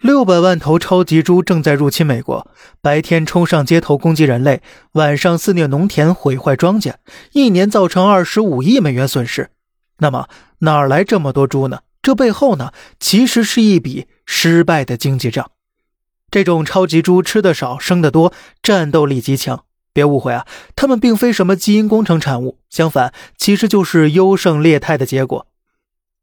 六百万头超级猪正在入侵美国，白天冲上街头攻击人类，晚上肆虐农田，毁坏庄稼，一年造成二十五亿美元损失。那么哪来这么多猪呢？这背后呢，其实是一笔失败的经济账。这种超级猪吃的少，生的多，战斗力极强。别误会啊，它们并非什么基因工程产物，相反，其实就是优胜劣汰的结果。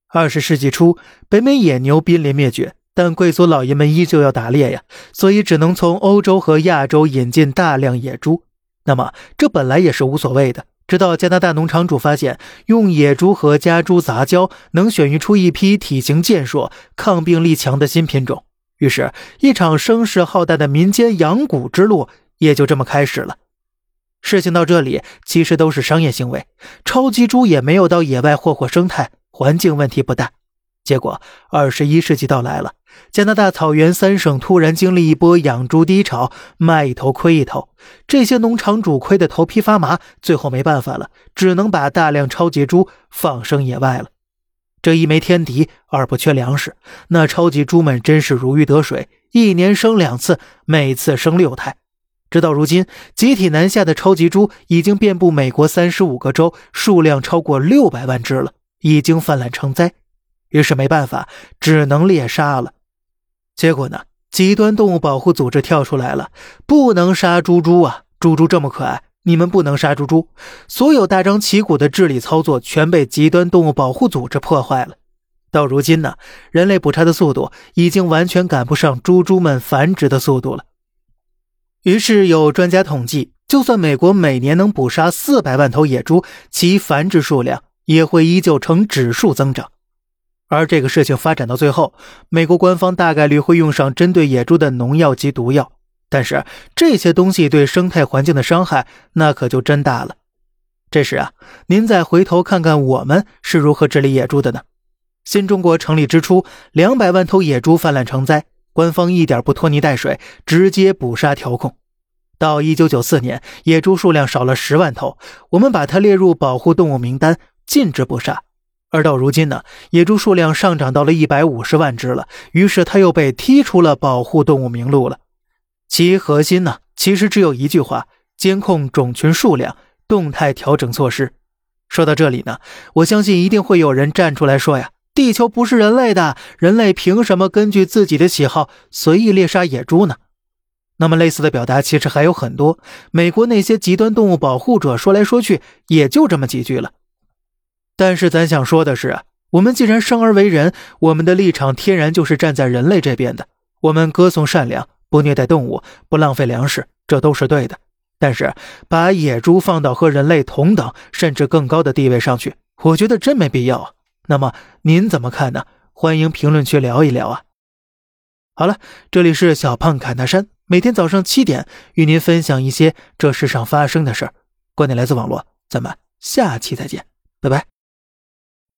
二十世纪初，北美野牛濒临灭绝。但贵族老爷们依旧要打猎呀，所以只能从欧洲和亚洲引进大量野猪。那么这本来也是无所谓的，直到加拿大农场主发现用野猪和家猪杂交能选育出一批体型健硕、抗病力强的新品种，于是，一场声势浩大的民间养蛊之路也就这么开始了。事情到这里其实都是商业行为，超级猪也没有到野外霍霍生态，环境问题不大。结果，二十一世纪到来了。加拿大草原三省突然经历一波养猪低潮，卖一头亏一头，这些农场主亏得头皮发麻，最后没办法了，只能把大量超级猪放生野外了。这一没天敌，二不缺粮食，那超级猪们真是如鱼得水，一年生两次，每次生六胎。直到如今，集体南下的超级猪已经遍布美国三十五个州，数量超过六百万只了，已经泛滥成灾。于是没办法，只能猎杀了。结果呢？极端动物保护组织跳出来了，不能杀猪猪啊！猪猪这么可爱，你们不能杀猪猪。所有大张旗鼓的治理操作全被极端动物保护组织破坏了。到如今呢，人类捕杀的速度已经完全赶不上猪猪们繁殖的速度了。于是有专家统计，就算美国每年能捕杀四百万头野猪，其繁殖数量也会依旧呈指数增长。而这个事情发展到最后，美国官方大概率会用上针对野猪的农药及毒药，但是这些东西对生态环境的伤害那可就真大了。这时啊，您再回头看看我们是如何治理野猪的呢？新中国成立之初，两百万头野猪泛滥成灾，官方一点不拖泥带水，直接捕杀调控。到一九九四年，野猪数量少了十万头，我们把它列入保护动物名单，禁止捕杀。而到如今呢，野猪数量上涨到了一百五十万只了，于是它又被踢出了保护动物名录了。其核心呢，其实只有一句话：监控种群数量，动态调整措施。说到这里呢，我相信一定会有人站出来说呀：“地球不是人类的，人类凭什么根据自己的喜好随意猎杀野猪呢？”那么类似的表达其实还有很多，美国那些极端动物保护者说来说去也就这么几句了。但是咱想说的是，我们既然生而为人，我们的立场天然就是站在人类这边的。我们歌颂善良，不虐待动物，不浪费粮食，这都是对的。但是把野猪放到和人类同等甚至更高的地位上去，我觉得真没必要啊。那么您怎么看呢？欢迎评论区聊一聊啊。好了，这里是小胖侃大山，每天早上七点与您分享一些这世上发生的事儿。观点来自网络，咱们下期再见，拜拜。